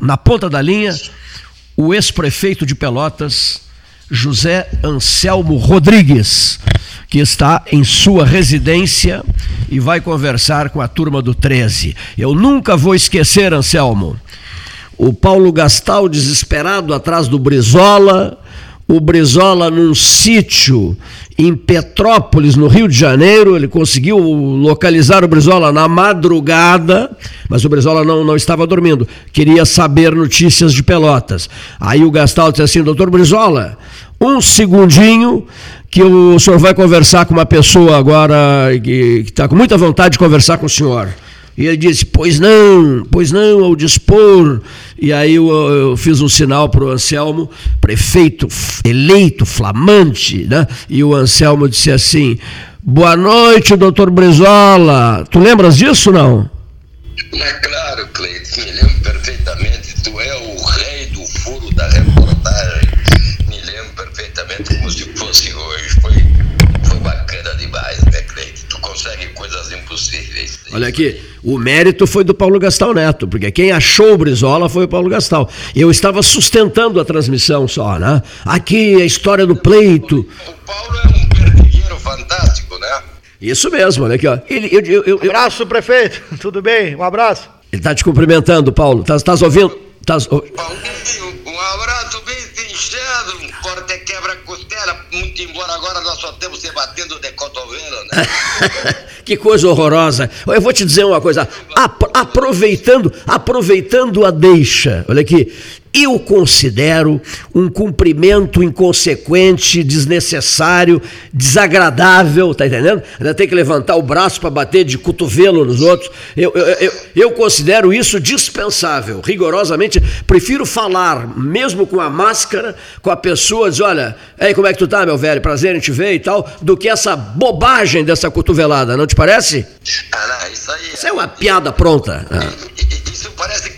na ponta da linha, o ex-prefeito de Pelotas, José Anselmo Rodrigues, que está em sua residência e vai conversar com a turma do 13. Eu nunca vou esquecer, Anselmo, o Paulo Gastal desesperado atrás do Brizola, o Brizola num sítio em Petrópolis, no Rio de Janeiro, ele conseguiu localizar o Brizola na madrugada, mas o Brizola não, não estava dormindo, queria saber notícias de Pelotas. Aí o Gastal disse assim, doutor Brizola, um segundinho que o senhor vai conversar com uma pessoa agora que está com muita vontade de conversar com o senhor. E ele disse: Pois não, pois não, ao dispor. E aí eu, eu fiz um sinal para o Anselmo, prefeito eleito, flamante, né? E o Anselmo disse assim: Boa noite, doutor Brizola. Tu lembras disso não? É claro, Cleiton, me lembro Olha aqui. O mérito foi do Paulo Gastal Neto, porque quem achou o Brizola foi o Paulo Gastal. Eu estava sustentando a transmissão só, né? Aqui a história do pleito. O Paulo é um perdigueiro fantástico, né? Isso mesmo, olha aqui, ó. Ele, eu, eu, eu, abraço, prefeito. Tudo bem? Um abraço. Ele está te cumprimentando, Paulo. Estás tá, ouvindo? Tás... Um abraço bem sinchado, um corte quebra-costela, muito embora agora nós só temos se batendo de cotovelo, né? que coisa horrorosa. Eu vou te dizer uma coisa, aproveitando, aproveitando a deixa, olha aqui, eu considero um cumprimento inconsequente, desnecessário, desagradável, tá entendendo? Ainda tem que levantar o braço para bater de cotovelo nos outros. Eu, eu, eu, eu, considero isso dispensável, rigorosamente. Prefiro falar, mesmo com a máscara, com a pessoa, dizer: olha, aí como é que tu tá, meu velho? Prazer em te ver e tal, do que essa bobagem dessa cotovelada, não te parece? Ah, não, isso aí. Isso é uma piada pronta. Isso parece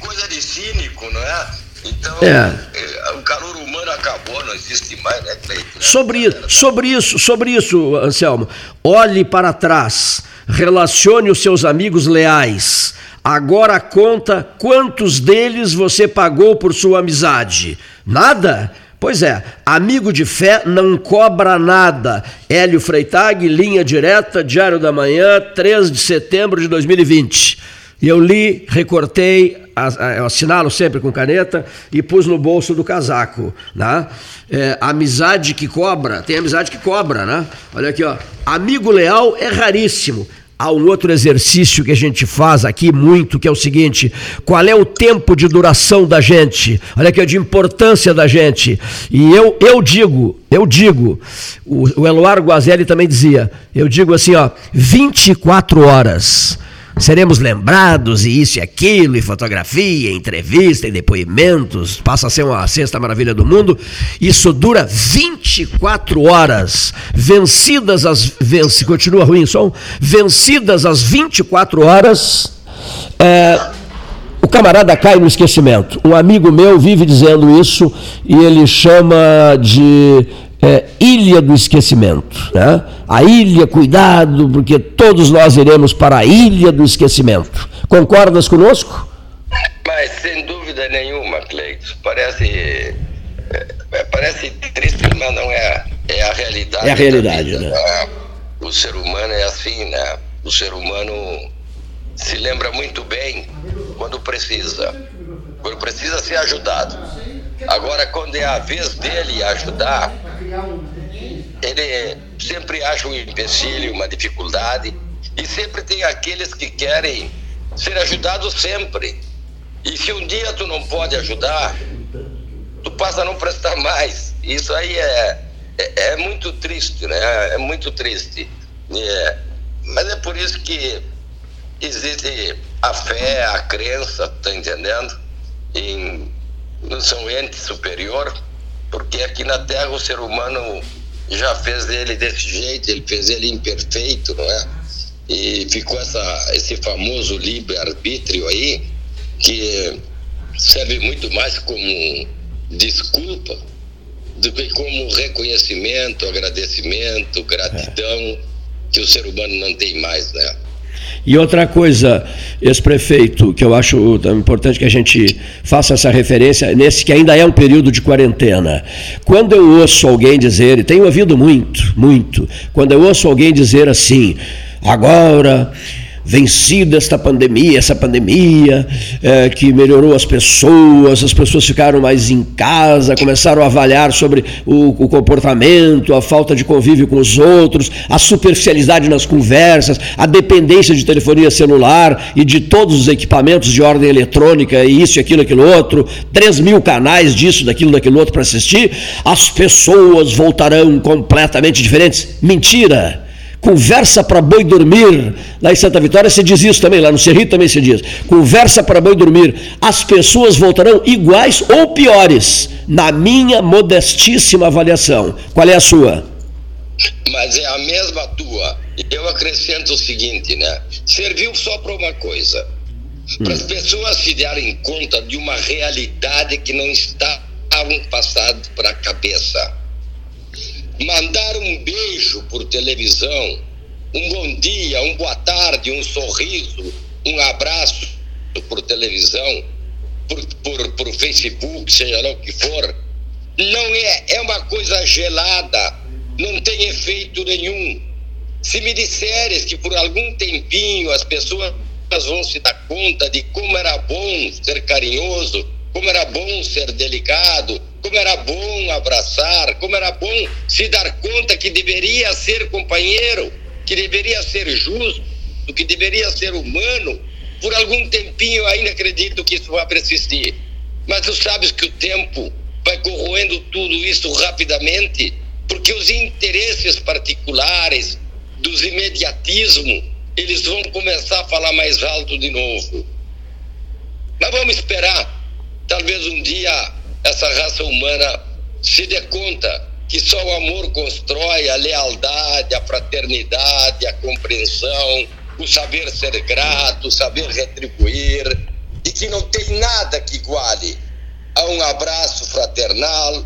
Então, é. é. o calor humano acabou, não existe mais, né, Cleiton? Sobre, sobre isso, sobre isso, Anselmo, olhe para trás, relacione os seus amigos leais. Agora conta quantos deles você pagou por sua amizade. Nada? Pois é, amigo de fé não cobra nada. Hélio Freitag, linha direta, Diário da Manhã, 3 de setembro de 2020. E eu li, recortei, assinalo sempre com caneta e pus no bolso do casaco. Né? É, amizade que cobra, tem amizade que cobra, né? Olha aqui, ó. Amigo leal é raríssimo. Há um outro exercício que a gente faz aqui muito, que é o seguinte: qual é o tempo de duração da gente? Olha aqui, de importância da gente. E eu, eu digo, eu digo, o, o Eloar Guazelli também dizia, eu digo assim, ó, 24 horas seremos lembrados e isso e aquilo, e fotografia, entrevista, e depoimentos, passa a ser uma sexta maravilha do mundo. Isso dura 24 horas. Vencidas as. Vence, continua ruim o som? Vencidas as 24 horas. É, o camarada cai no esquecimento. Um amigo meu vive dizendo isso e ele chama de é, ilha do esquecimento. Né? A ilha, cuidado, porque todos nós iremos para a ilha do esquecimento. Concordas conosco? Mas sem dúvida nenhuma, Cleiton. Parece, é, é, parece triste, mas não é. É a realidade. É a realidade, né? né? O ser humano é assim, né? O ser humano se lembra muito bem quando precisa. Quando precisa ser ajudado. Agora, quando é a vez dele ajudar, ele sempre acha um empecilho, uma dificuldade, e sempre tem aqueles que querem ser ajudados sempre. E se um dia tu não pode ajudar, tu passa a não prestar mais. Isso aí é, é, é muito triste, né? É muito triste. É, mas é por isso que existe a fé, a crença, tá entendendo? Em, no São Ente Superior, porque aqui na Terra o ser humano já fez ele desse jeito, ele fez ele imperfeito, não é? E ficou essa, esse famoso livre-arbítrio aí, que serve muito mais como desculpa do que como reconhecimento, agradecimento, gratidão, é. que o ser humano não tem mais, né? E outra coisa, ex-prefeito, que eu acho importante que a gente faça essa referência, nesse que ainda é um período de quarentena. Quando eu ouço alguém dizer, e tenho ouvido muito, muito, quando eu ouço alguém dizer assim, agora vencido esta pandemia, essa pandemia é, que melhorou as pessoas, as pessoas ficaram mais em casa, começaram a avaliar sobre o, o, comportamento, a falta de convívio com os outros, a superficialidade nas conversas, a dependência de telefonia celular e de todos os equipamentos de ordem eletrônica, e isso, aquilo, aquilo outro, 3 mil canais disso, daquilo, daquilo outro para assistir, as pessoas voltarão completamente diferentes. Mentira! Conversa para boi dormir. Lá em Santa Vitória se diz isso também, lá no Cerrito também se diz. Conversa para boi dormir. As pessoas voltarão iguais ou piores, na minha modestíssima avaliação. Qual é a sua? Mas é a mesma tua. Eu acrescento o seguinte, né? Serviu só para uma coisa. Hum. Para as pessoas se darem conta de uma realidade que não estavam passando para a cabeça mandar um beijo por televisão, um bom dia, um boa tarde, um sorriso, um abraço por televisão, por, por, por Facebook, seja lá o que for, não é, é uma coisa gelada, não tem efeito nenhum. Se me disseres que por algum tempinho as pessoas vão se dar conta de como era bom ser carinhoso, como era bom ser delicado, como era bom abraçar, como era bom se dar conta que deveria ser companheiro, que deveria ser justo, que deveria ser humano. Por algum tempinho ainda acredito que isso vai persistir. Mas tu sabes que o tempo vai corroendo tudo isso rapidamente, porque os interesses particulares dos imediatismo, eles vão começar a falar mais alto de novo. Mas vamos esperar. Talvez um dia essa raça humana se dê conta que só o amor constrói a lealdade, a fraternidade, a compreensão, o saber ser grato, o saber retribuir, e que não tem nada que iguale a um abraço fraternal,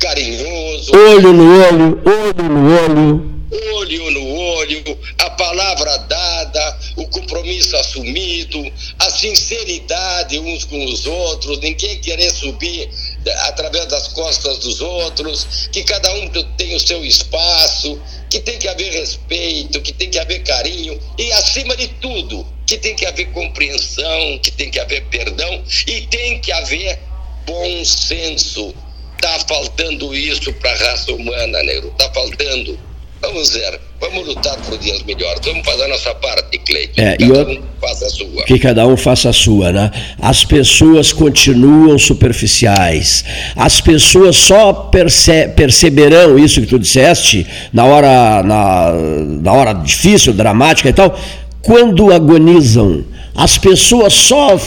carinhoso. Olho no olho, olho no olho olho no olho, a palavra dada, o compromisso assumido, a sinceridade uns com os outros, ninguém querer subir através das costas dos outros, que cada um tem o seu espaço, que tem que haver respeito, que tem que haver carinho e, acima de tudo, que tem que haver compreensão, que tem que haver perdão e tem que haver bom senso. Está faltando isso para a raça humana, negro. Está faltando. Vamos ver, vamos lutar por dias melhores. Vamos fazer a nossa parte, Cleiton. É, cada eu, um faça a sua. Que cada um faça a sua, né? As pessoas continuam superficiais. As pessoas só perce, perceberão isso que tu disseste na hora, na, na hora difícil, dramática e tal, quando agonizam. As pessoas só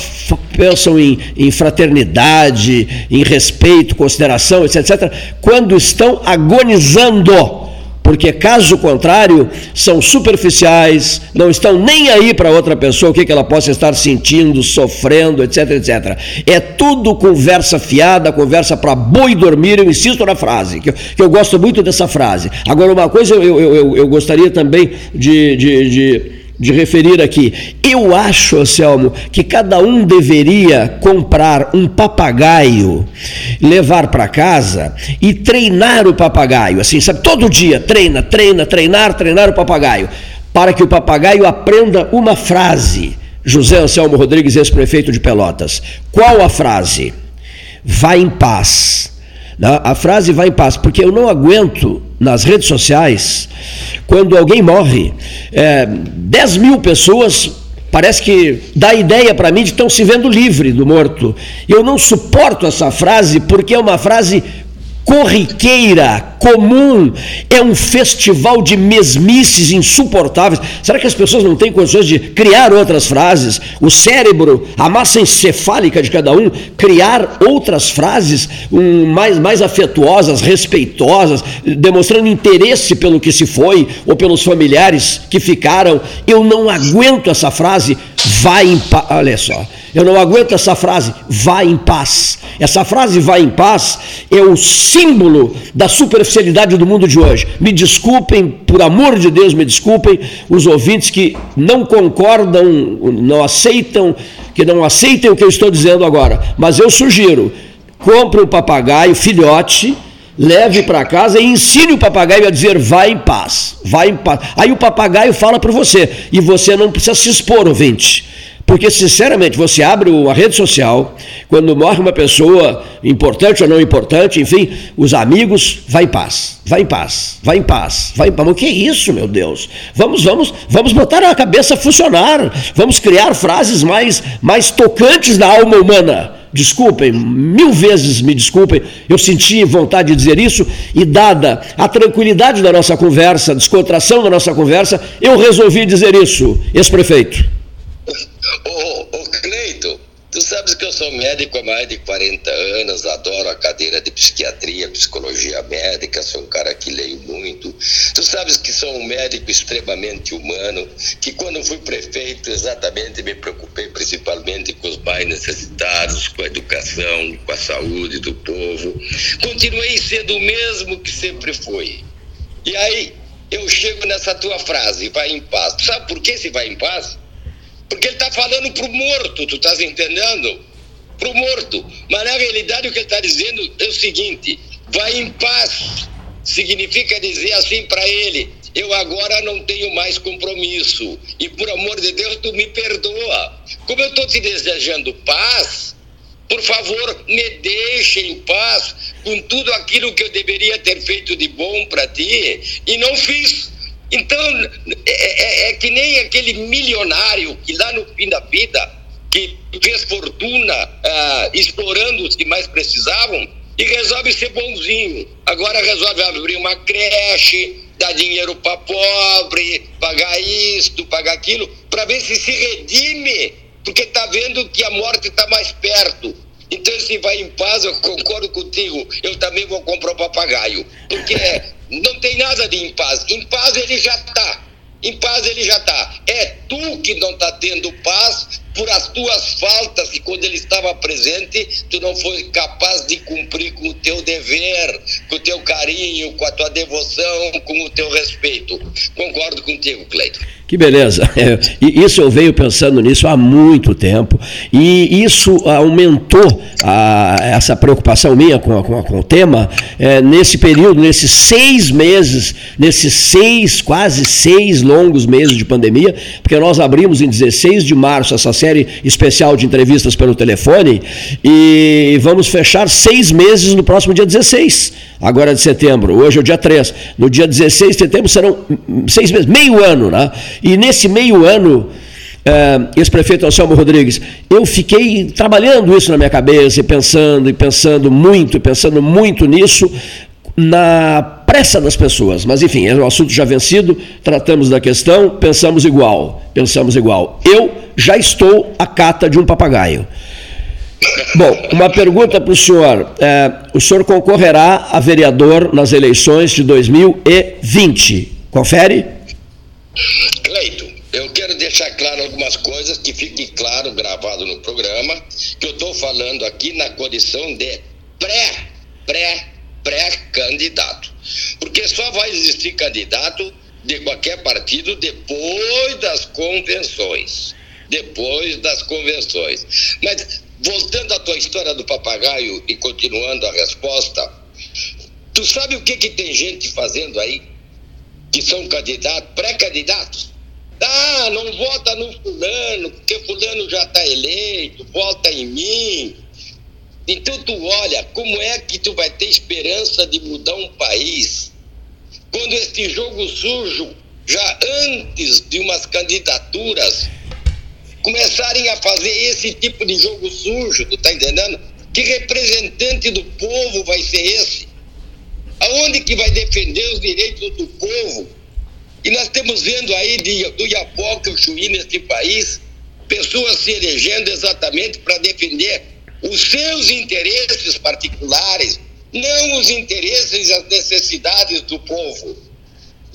pensam em, em, fraternidade, em respeito, consideração, etc, etc, quando estão agonizando porque caso contrário, são superficiais, não estão nem aí para outra pessoa, o que, que ela possa estar sentindo, sofrendo, etc, etc. É tudo conversa fiada, conversa para boi dormir, eu insisto na frase, que eu, que eu, gosto muito dessa frase. Agora, uma coisa eu, eu, eu, eu gostaria também de, de, de de referir aqui. Eu acho, Anselmo, que cada um deveria comprar um papagaio, levar para casa e treinar o papagaio. Assim, sabe? Todo dia treina, treina, treinar, treinar o papagaio. Para que o papagaio aprenda uma frase. José Anselmo Rodrigues, ex-prefeito de Pelotas. Qual a frase? Vá em paz. A frase vai em paz, porque eu não aguento nas redes sociais quando alguém morre, é, 10 mil pessoas parece que dá ideia para mim de estão se vendo livre do morto. Eu não suporto essa frase porque é uma frase corriqueira, comum, é um festival de mesmices insuportáveis. Será que as pessoas não têm condições de criar outras frases? O cérebro, a massa encefálica de cada um, criar outras frases um, mais, mais afetuosas, respeitosas, demonstrando interesse pelo que se foi ou pelos familiares que ficaram. Eu não aguento essa frase vai em paz. Olha só, eu não aguento essa frase, vai em paz. Essa frase vai em paz é o símbolo da superficialidade do mundo de hoje. Me desculpem, por amor de Deus, me desculpem os ouvintes que não concordam, não aceitam, que não aceitem o que eu estou dizendo agora. Mas eu sugiro, compre um papagaio filhote leve para casa e ensine o papagaio a dizer vai em paz, vai em paz. Aí o papagaio fala para você e você não precisa se expor, ouvinte. Porque, sinceramente, você abre a rede social, quando morre uma pessoa importante ou não importante, enfim, os amigos, vai em paz, vai em paz, vai em paz, vai em paz. Mas o que é isso, meu Deus? Vamos, vamos, vamos botar a cabeça a funcionar, vamos criar frases mais, mais tocantes na alma humana desculpem, mil vezes me desculpem, eu senti vontade de dizer isso, e dada a tranquilidade da nossa conversa, a descontração da nossa conversa, eu resolvi dizer isso, ex-prefeito. Sou médico há mais de 40 anos, adoro a cadeira de psiquiatria, psicologia médica, sou um cara que leio muito. Tu sabes que sou um médico extremamente humano, que quando fui prefeito exatamente me preocupei principalmente com os mais necessitados, com a educação, com a saúde do povo. Continuei sendo o mesmo que sempre fui. E aí eu chego nessa tua frase, vai em paz. Tu sabe por que se vai em paz? Porque ele está falando para o morto, tu estás entendendo? Para o morto. Mas na realidade o que ele está dizendo é o seguinte: vai em paz. Significa dizer assim para ele: eu agora não tenho mais compromisso. E por amor de Deus, tu me perdoa. Como eu estou te desejando paz, por favor, me deixe em paz com tudo aquilo que eu deveria ter feito de bom para ti e não fiz. Então, é, é, é, que nem aquele milionário que lá no fim da vida, que fez fortuna ah, explorando os que mais precisavam e resolve ser bonzinho. Agora resolve abrir uma creche, dar dinheiro para pobre, pagar isto, pagar aquilo, para ver se se redime, porque está vendo que a morte está mais perto. Então, se vai em paz, eu concordo contigo, eu também vou comprar um papagaio. Porque não tem nada de em paz. Em paz ele já está. Em paz ele já está. É tu que não está tendo paz por as tuas faltas, que quando ele estava presente, tu não foi capaz de cumprir com o teu dever, com o teu carinho, com a tua devoção, com o teu respeito. Concordo contigo, Cleiton. Que beleza. É, isso eu venho pensando nisso há muito tempo e isso aumentou a, essa preocupação minha com, com, com o tema é, nesse período, nesses seis meses, nesses seis, quase seis longos meses de pandemia, porque nós abrimos em 16 de março essa série especial de entrevistas pelo telefone e vamos fechar seis meses no próximo dia 16, agora de setembro. Hoje é o dia 3. No dia 16 de setembro serão seis meses, meio ano, né? E nesse meio ano, uh, ex-prefeito Anselmo Rodrigues, eu fiquei trabalhando isso na minha cabeça e pensando, e pensando muito, pensando muito nisso, na pressa das pessoas. Mas enfim, é um assunto já vencido, tratamos da questão, pensamos igual, pensamos igual. Eu já estou à cata de um papagaio. Bom, uma pergunta para o senhor. É, o senhor concorrerá a vereador nas eleições de 2020. Confere? Cleito, eu quero deixar claro algumas coisas que fique claro, gravado no programa, que eu estou falando aqui na condição de pré, pré, pré-candidato. Porque só vai existir candidato de qualquer partido depois das convenções. Depois das convenções. Mas, voltando à tua história do papagaio e continuando a resposta, tu sabe o que, que tem gente fazendo aí? que são candidatos, pré-candidatos. Ah, não vota no fulano, porque fulano já está eleito, vota em mim. Então tu olha, como é que tu vai ter esperança de mudar um país quando este jogo sujo, já antes de umas candidaturas, começarem a fazer esse tipo de jogo sujo, tu tá entendendo? Que representante do povo vai ser esse? Aonde que vai defender os direitos do povo? E nós estamos vendo aí de, do Iapoca o Chuí neste país, pessoas se elegendo exatamente para defender os seus interesses particulares, não os interesses e as necessidades do povo.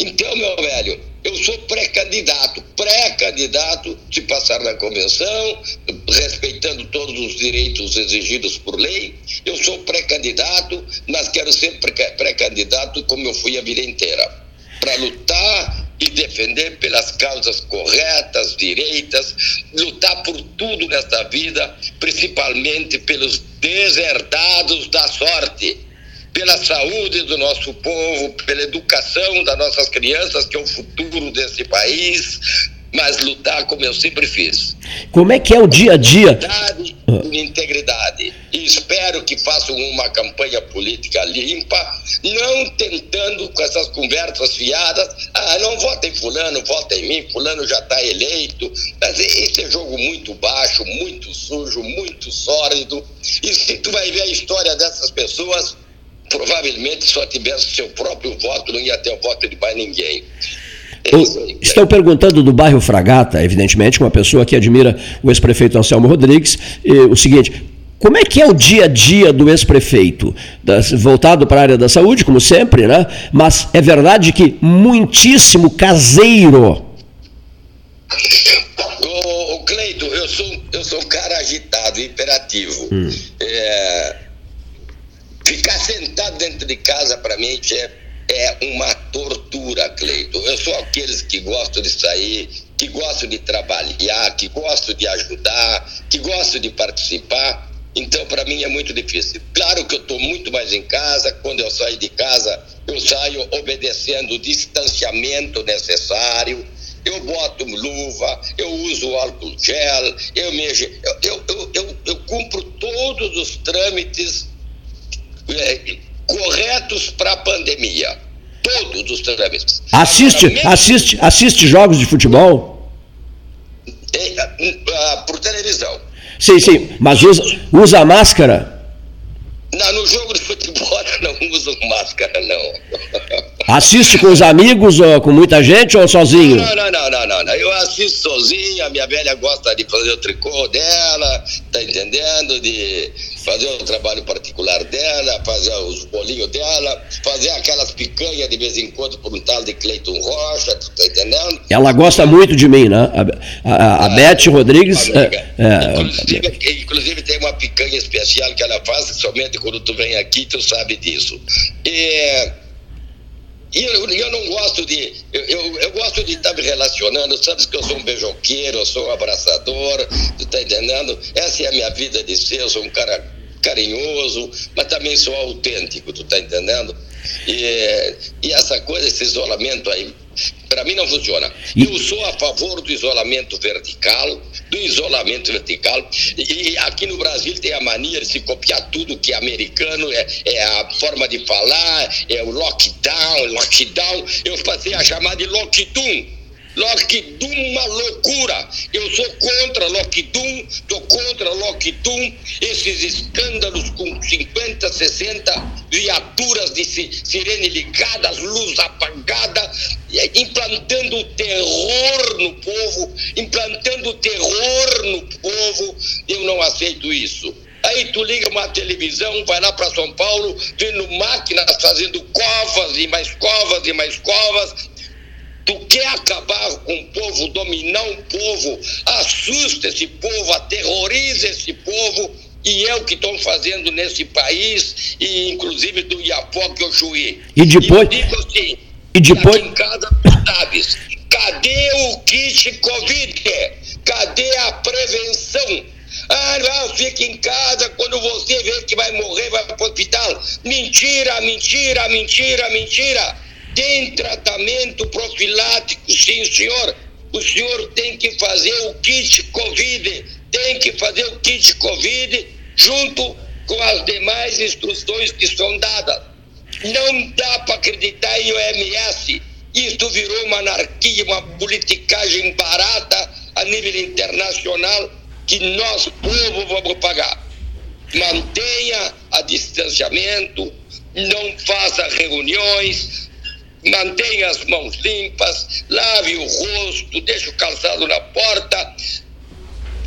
Então, meu velho, Eu sou pré-candidato, pré-candidato de passar na convenção, respeitando todos os direitos exigidos por lei. Eu sou pré-candidato, mas quero ser pré-candidato como eu fui a vida inteira, para lutar e defender pelas causas corretas, direitas, lutar por tudo nesta vida, principalmente pelos deserdados da sorte pela saúde do nosso povo, pela educação das nossas crianças, que é o futuro desse país, mas lutar como eu sempre fiz. Como é que é o dia a dia? Com integridade. E espero que façam uma campanha política limpa, não tentando com essas conversas fiadas, ah, não votem fulano, votem em mim, fulano já está eleito. Mas esse é jogo muito baixo, muito sujo, muito sólido. E se tu vai ver a história dessas pessoas, provavelmente só tivesse seu próprio voto, não ia ter o voto de mais ninguém. É estão perguntando do bairro Fragata, evidentemente, uma pessoa que admira o ex-prefeito Anselmo Rodrigues, o seguinte: como é que é o dia a dia do ex-prefeito? Voltado para a área da saúde, como sempre, né? Mas é verdade que muitíssimo caseiro. Ô, Cleito, eu sou, eu sou um cara agitado, imperativo. Hum. É, Ficar sentado dentro de casa, para mim, é, é uma tortura, Cleito. Eu sou aqueles que gostam de sair, que gostam de trabalhar, que gostam de ajudar, que gostam de participar. Então, para mim é muito difícil. Claro que eu estou muito mais em casa. Quando eu saio de casa, eu saio obedecendo o distanciamento necessário. Eu boto luva, eu uso álcool gel, eu, me, eu, eu, eu, eu, eu cumpro todos os trâmites é, corretos para a pandemia. Todos os trâmites. Assiste, Agora, assiste, assiste jogos de futebol? É, por televisão. Sim, sim, mas usa, usa máscara? Não, no jogo de futebol não uso máscara, não. Assiste com os amigos ou com muita gente ou sozinho? Não, não, não, não, não, não. Eu assisto sozinho, a minha velha gosta de fazer o tricô dela, tá entendendo? De fazer o trabalho particular dela, fazer os bolinhos dela, fazer aquelas picanhas de vez em quando por um tal de Cleiton Rocha, tu tá entendendo? Ela gosta muito de mim, né? A, a, a é, Beth Rodrigues. É, é, inclusive, inclusive, tem uma picanha especial que ela faz, somente quando tu vem aqui, tu sabe disso. E. E eu, eu não gosto de. Eu, eu, eu, gosto de estar me relacionando, sabes que eu sou um beijoqueiro, eu sou um abraçador, tu tá entendendo? Essa é a minha vida de ser, eu sou um cara carinhoso, mas também sou autêntico, tu tá entendendo? E, e essa coisa, esse isolamento aí, para mim não funciona. Eu sou a favor do isolamento vertical, do isolamento vertical. E, aqui no Brasil tem a mania de se copiar tudo que é americano, é, é a forma de falar, é o lockdown, lockdown. Eu passei a chamar de lockdown Lockdown, uma loucura. Eu sou contra Lockdown, estou contra Lockdown, esses escândalos com 50, 60 viaturas de sirene ligadas, luz apagada, implantando terror no povo, implantando terror no povo. Eu não aceito isso. Aí tu liga uma televisão, vai lá para São Paulo, vendo máquinas fazendo covas e mais covas e mais covas, Tu quer acabar com o povo, dominar um povo, assusta esse povo, aterroriza esse povo, e é o que estão fazendo nesse país, e inclusive do Iapoque ao Chuí. E depois. E digo assim, e depois. Aqui em casa, sabes, cadê o kit Covid? Cadê a prevenção? Ah, não, fica em casa, quando você vê que vai morrer, vai para o hospital. Mentira, mentira, mentira, mentira. Tem tratamento profilático, sim, senhor. O senhor tem que fazer o kit Covid, tem que fazer o kit Covid junto com as demais instruções que são dadas. Não dá para acreditar em OMS. Isto virou uma anarquia, uma politicagem barata a nível internacional que nós, povo, vamos pagar. Mantenha a distanciamento, não faça reuniões, mantenha as mãos limpas, lave o rosto, deixe o calçado na porta,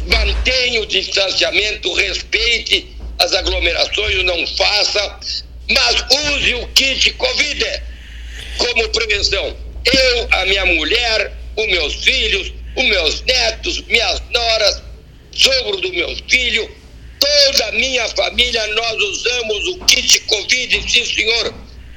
mantenha o distanciamento, respeite as aglomerações, não faça, mas use o kit Covid como prevenção. Eu, a minha mulher, os meus filhos, os meus netos, minhas noras, sogro do meu filho, toda a minha família, nós usamos o kit Covid, sim senhor,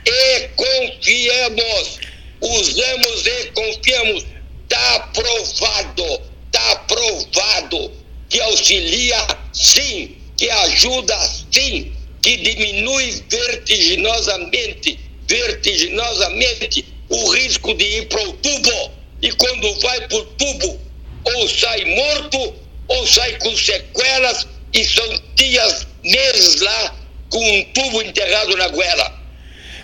e confiamos. Usamos e confiamos. Está aprovado, está aprovado que auxilia sim, que ajuda sim, que diminui vertiginosamente, vertiginosamente o risco de ir para o tubo. E quando vai para o tubo, ou sai morto, ou sai com sequelas, e são dias, meses lá, com um tubo enterrado na goela.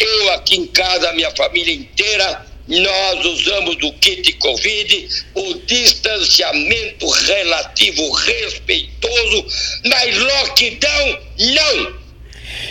Eu aqui em casa, minha família inteira, nós usamos o kit Covid, o distanciamento relativo respeitoso, mas lockdown não!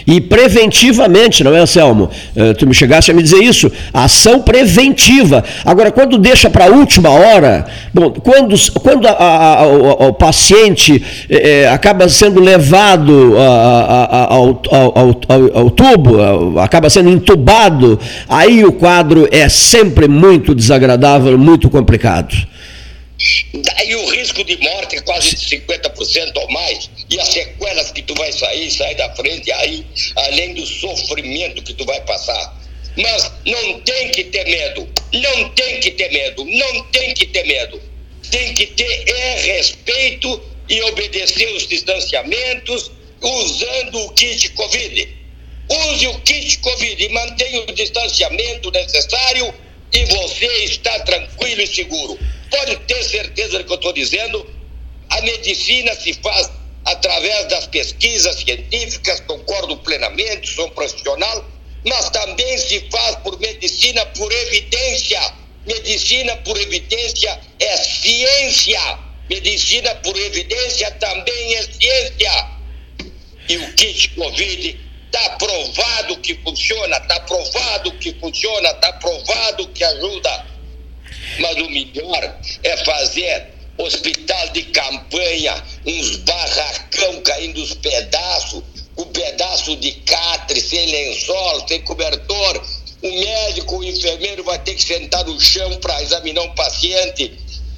E preventivamente, não é, Anselmo? Uh, tu me chegaste a me dizer isso. Ação preventiva. Agora, quando deixa para a última hora, bom, quando, quando a, a, a, o, paciente eh, eh, acaba sendo levado ao, ao, ao, tubo, acaba sendo entubado, aí o quadro é sempre muito desagradável, muito complicado. Daí o risco de morte é quase de 50% ou mais. E as sequelas que tu vai sair, sair da frente, aí, além do sofrimento que tu vai passar. Mas não tem que ter medo. Não tem que ter medo. Não tem que ter medo. Tem que ter é respeito e obedecer os distanciamentos usando o kit Covid. Use o kit Covid e mantenha o distanciamento necessário e você está tranquilo e seguro. Pode ter certeza do que eu estou dizendo. A medicina se faz através das pesquisas científicas, concordo plenamente, sou profissional, mas também se faz por medicina por evidência. Medicina por evidência é ciência. Medicina por evidência também é ciência. E o kit Covid está provado que funciona, está provado que funciona, está provado que ajuda. Mas o melhor é fazer hospital de campanha, uns barracão caindo os pedaços, um pedaço de catre, sem lençol, sem cobertor. O médico, o enfermeiro vai ter que sentar no chão para examinar um paciente.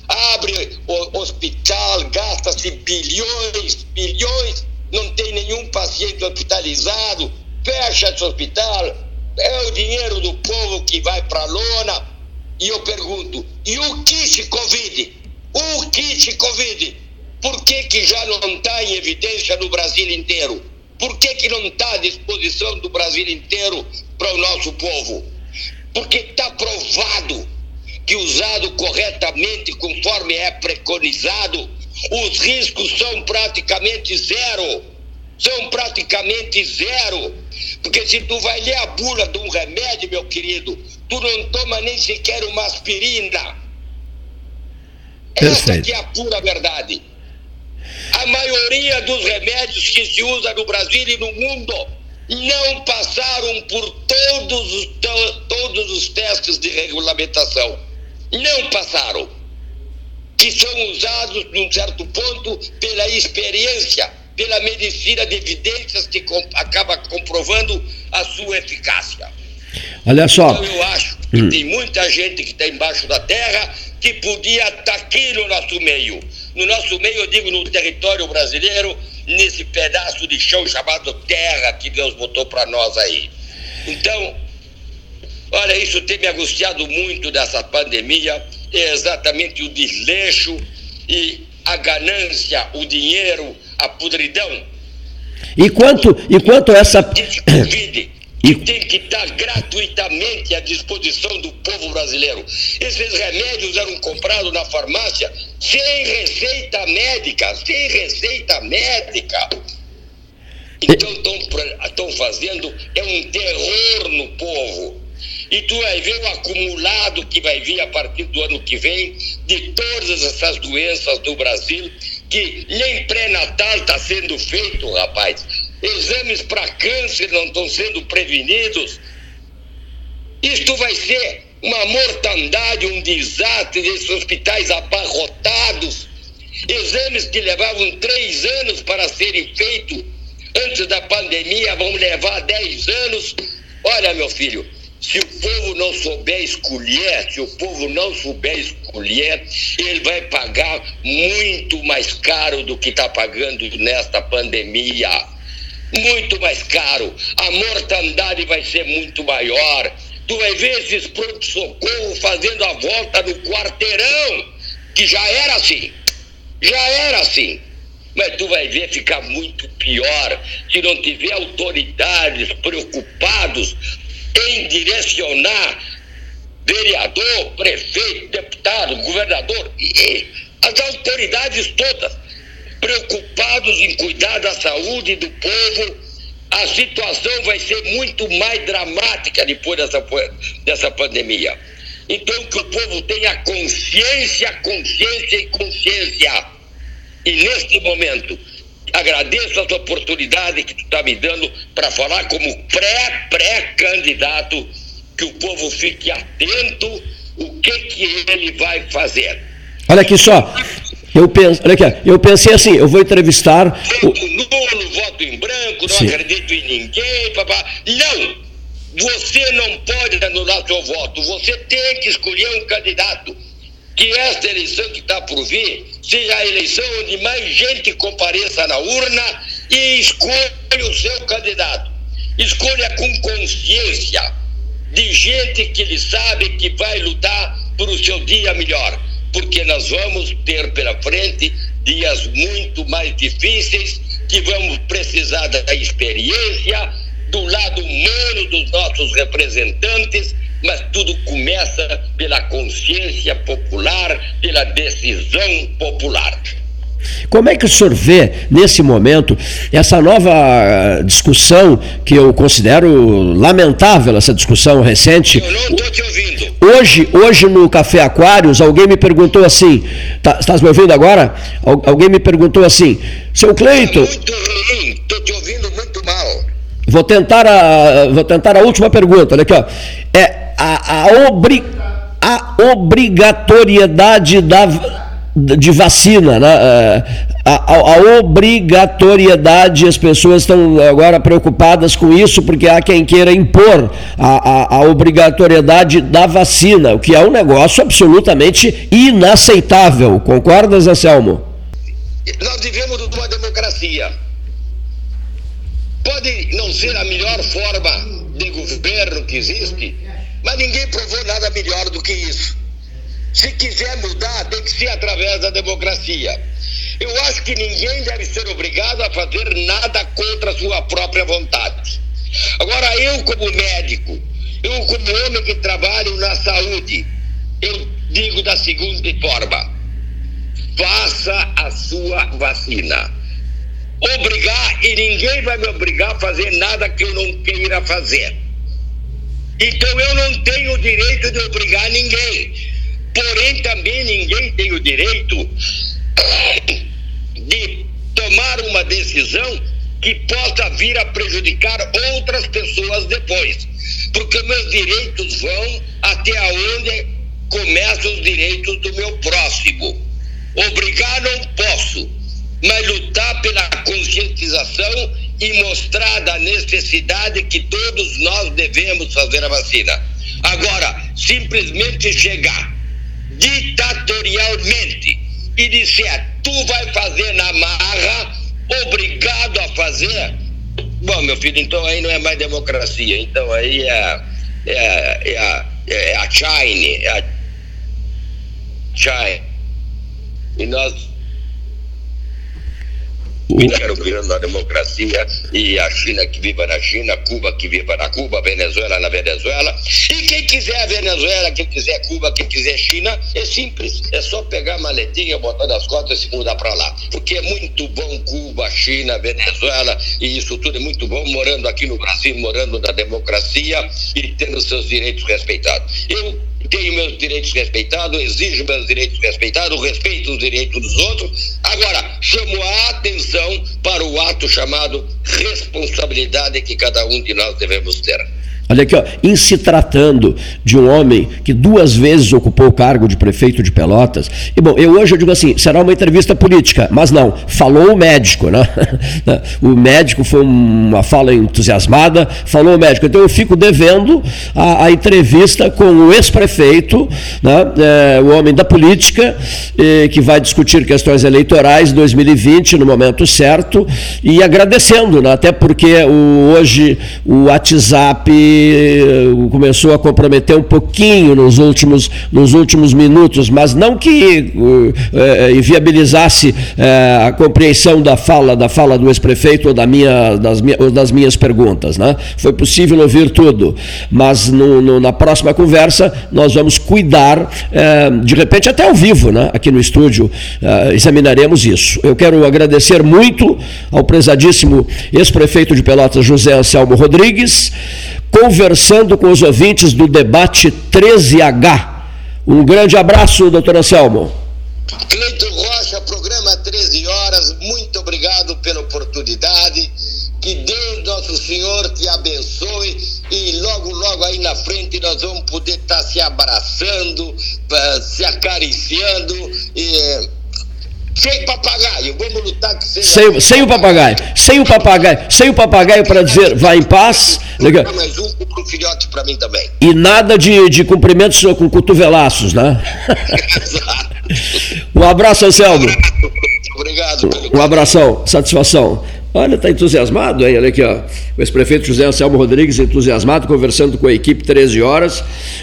Abre o hospital, gasta-se bilhões, bilhões, não tem nenhum paciente hospitalizado, fecha esse hospital, é o dinheiro do povo que vai para a lona e eu pergunto, e o kit Covid? O kit Covid, por que, que já não está em evidência no Brasil inteiro? Por que, que não está à disposição do Brasil inteiro para o nosso povo? Porque está provado que usado corretamente, conforme é preconizado, os riscos são praticamente zero. São praticamente zero. Porque se tu vai ler a bula de um remédio, meu querido, tu não toma nem sequer uma aspirina. Perfeito. Essa que é a pura verdade. A maioria dos remédios que se usa no Brasil e no mundo não passaram por todos os, todos os testes de regulamentação. Não passaram. Que são usados, num certo ponto, pela experiência, pela medicina de evidências que acaba comprovando a sua eficácia. Olha só. Então eu acho que hum. tem muita gente que está embaixo da terra que podia estar tá aqui no nosso meio. No nosso meio, eu digo, no território brasileiro, nesse pedaço de chão chamado terra que Deus botou para nós aí. Então, olha, isso tem me angustiado muito dessa pandemia, é exatamente o desleixo e a ganância, o dinheiro, a podridão. E quanto, e quanto essa. Covid, e tem que estar gratuitamente à disposição do povo brasileiro. Esses remédios eram comprados na farmácia sem receita médica, sem receita médica. Então estão fazendo é um terror no povo. E tu vai ver o acumulado que vai vir a partir do ano que vem de todas essas doenças do Brasil, que nem pré-natal está sendo feito, rapaz exames para câncer não estão sendo prevenidos. Isto vai ser uma mortandade, um desastre desses hospitais abarrotados. Exames que levavam três anos para serem feitos antes da pandemia vão levar dez anos. Olha, meu filho, Se o povo não souber escolher, se o povo não souber escolher, ele vai pagar muito mais caro do que está pagando nesta pandemia. Muito mais caro. A mortandade vai ser muito maior. Tu vai ver esses pronto-socorro fazendo a volta no quarteirão, que já era assim. Já era assim. Mas tu vai ver ficar muito pior se não tiver autoridades preocupados em direcionar vereador, prefeito, deputado, governador e as autoridades todas preocupados em cuidar da saúde do povo, a situação vai ser muito mais dramática depois dessa, dessa pandemia. Então que o povo tenha consciência, consciência e consciência. E neste momento, agradeço essa oportunidade que tu está me dando para falar como pré-pré-candidato, que o povo fique atento o que, que ele vai fazer. Olha aqui só, eu, penso, olha aqui, eu pensei assim, eu vou entrevistar. Voto nulo, voto em branco, não Sim. acredito em ninguém, papá. Não! Você não pode anular seu voto, você tem que escolher um candidato que esta eleição que está por vir seja a eleição onde mais gente compareça na urna e escolha o seu candidato. Escolha com consciência de gente que ele sabe que vai lutar por o seu dia melhor, porque nós vamos ter pela frente dias muito mais difíceis que vamos precisar da experiência, do lado humano dos nossos representantes mas tudo começa pela consciência popular, pela decisão popular. Como é que o senhor vê, nesse momento, essa nova eh, discussão, que eu considero lamentável, essa discussão recente? Eu não estou te ouvindo. Hoje, hoje no Café Aquários, alguém me perguntou assim: tá, estás me ouvindo agora? Alguém me perguntou assim, seu Cleito. Tá muito ruim, estou te ouvindo muito mal. Vou tentar a, vou tentar a última pergunta, olha aqui, ó. É, a, a, obri, a obrigatoriedade da, de vacina, né? É, a, a, a, obrigatoriedade, as pessoas estão agora preocupadas com isso, porque há quem queira impor a, a, a obrigatoriedade da vacina, o que é um negócio absolutamente inaceitável. Concordas, Anselmo? Nós vivemos numa democracia. Pode não ser a melhor forma de governo que existe, mas ninguém provou nada melhor do que isso. Se quiser mudar, tem que ser através da democracia. Eu acho que ninguém deve ser obrigado a fazer nada contra a sua própria vontade. Agora, eu, como médico, eu, como homem que trabalho na saúde, eu digo da seguinte forma: faça a sua vacina. Obrigar, e ninguém vai me obrigar a fazer nada que eu não queira fazer. Então eu não tenho o direito de obrigar ninguém. Porém, também ninguém tem o direito de tomar uma decisão que possa vir a prejudicar outras pessoas depois. Porque meus direitos vão até onde começam os direitos do meu próximo. Obrigar e mostrar da necessidade que todos nós devemos fazer a vacina. Agora, simplesmente chegar ditatorialmente e disser tu vai fazer na marra, obrigado a fazer. Bom, meu filho, então aí não é mais democracia, então aí é, é, é, a, é a China, é a China. E nós quero virando a democracia e a China que viva na China, Cuba que viva na Cuba, Venezuela na Venezuela. E quem quiser a Venezuela, quem quiser Cuba, quem quiser China, é simples. É só pegar a maletinha, botar nas costas e se mudar para lá. Porque é muito bom Cuba, China, Venezuela e isso tudo é muito bom morando aqui no Brasil, morando na democracia e tendo seus direitos respeitados. Eu tenho meus direitos respeitados, exijo meus direitos respeitados, respeito os direitos dos outros. Agora, chamo a atenção para o ato chamado responsabilidade que cada um de nós devemos ter. Olha aqui, ó, em se tratando de um homem que duas vezes ocupou o cargo de prefeito de Pelotas. E bom, eu hoje eu digo assim, será uma entrevista política, mas não, falou o médico, né? O médico foi uma fala entusiasmada, falou o médico. Então eu fico devendo a, a entrevista com o ex-prefeito, né? É, o homem da política, eh, que vai discutir questões eleitorais 2020 no momento certo, e agradecendo, né? até porque o, hoje o WhatsApp eh, começou a comprometer um pouquinho nos últimos, nos últimos minutos, mas não que uh, inviabilizasse uh, a compreensão da fala, da fala do ex-prefeito ou da minha, das, ou das minhas perguntas. Né? Foi possível ouvir tudo, mas no, no, na próxima conversa nós vamos cuidar, de repente até ao vivo, né? aqui no estúdio, examinaremos isso. Eu quero agradecer muito ao prezadíssimo ex-prefeito de Pelotas, José Anselmo Rodrigues, conversando com os ouvintes do debate 13H. Um grande abraço, doutor Anselmo. Cleiton Rocha, programa 13 horas, muito obrigado pela oportunidade. Que Deus Nosso Senhor te abençoe e logo, logo aí na frente nós vamos poder estar se abraçando, se acariciando e sem papagaio, vamos lutar que seja. Sem, sem o papagaio, sem o papagaio, sem o papagaio para dizer vai em paz. Mais um pro filhote para mim também. E nada de, de cumprimentos com cotovelaços, né? Exato. um abraço, Anselmo. Obrigado. Um abração, satisfação. Olha, está entusiasmado, hein? Olha aqui, ó. O ex-prefeito José Anselmo Rodrigues entusiasmado, conversando com a equipe 13 horas.